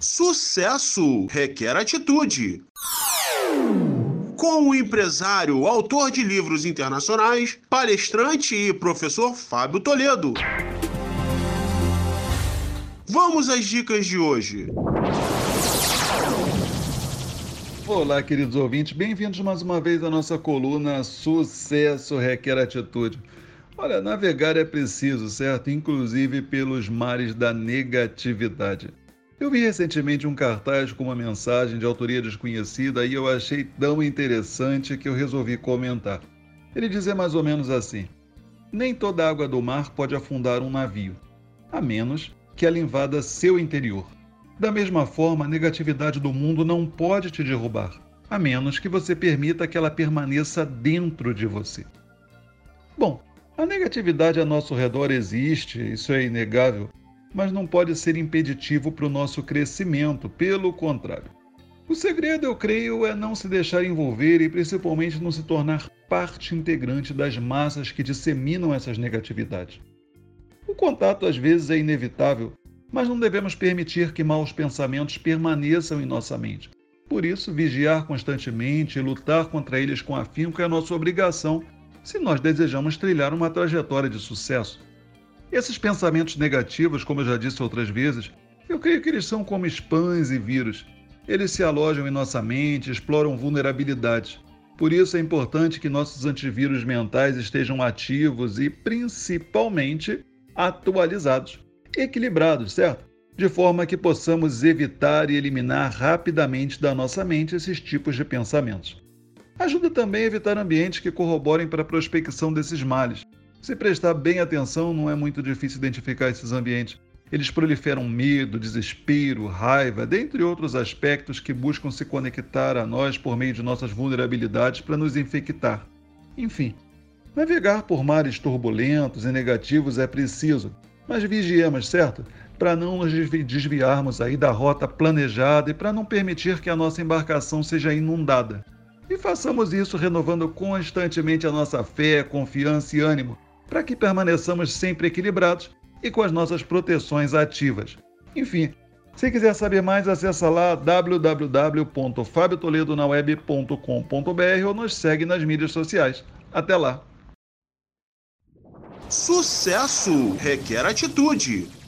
Sucesso requer atitude. Com o empresário, autor de livros internacionais, palestrante e professor Fábio Toledo. Vamos às dicas de hoje. Olá, queridos ouvintes, bem-vindos mais uma vez à nossa coluna Sucesso Requer Atitude. Olha, navegar é preciso, certo? Inclusive pelos mares da negatividade. Eu vi recentemente um cartaz com uma mensagem de autoria desconhecida e eu achei tão interessante que eu resolvi comentar. Ele dizia mais ou menos assim: Nem toda água do mar pode afundar um navio, a menos que ela invada seu interior. Da mesma forma, a negatividade do mundo não pode te derrubar, a menos que você permita que ela permaneça dentro de você. Bom, a negatividade a nosso redor existe, isso é inegável, mas não pode ser impeditivo para o nosso crescimento, pelo contrário. O segredo, eu creio, é não se deixar envolver e principalmente não se tornar parte integrante das massas que disseminam essas negatividades. O contato às vezes é inevitável, mas não devemos permitir que maus pensamentos permaneçam em nossa mente. Por isso, vigiar constantemente e lutar contra eles com afinco é nossa obrigação se nós desejamos trilhar uma trajetória de sucesso. Esses pensamentos negativos, como eu já disse outras vezes, eu creio que eles são como spams e vírus. Eles se alojam em nossa mente, exploram vulnerabilidades. Por isso é importante que nossos antivírus mentais estejam ativos e, principalmente, atualizados, equilibrados, certo? De forma que possamos evitar e eliminar rapidamente da nossa mente esses tipos de pensamentos. Ajuda também a evitar ambientes que corroborem para a prospecção desses males, se prestar bem atenção, não é muito difícil identificar esses ambientes. Eles proliferam medo, desespero, raiva, dentre outros aspectos que buscam se conectar a nós por meio de nossas vulnerabilidades para nos infectar. Enfim, navegar por mares turbulentos e negativos é preciso, mas vigiemos, certo? Para não nos desviarmos aí da rota planejada e para não permitir que a nossa embarcação seja inundada. E façamos isso renovando constantemente a nossa fé, confiança e ânimo para que permaneçamos sempre equilibrados e com as nossas proteções ativas. Enfim, se quiser saber mais, acessa lá www.fabiotoledonaweb.com.br ou nos segue nas mídias sociais. Até lá! Sucesso requer atitude.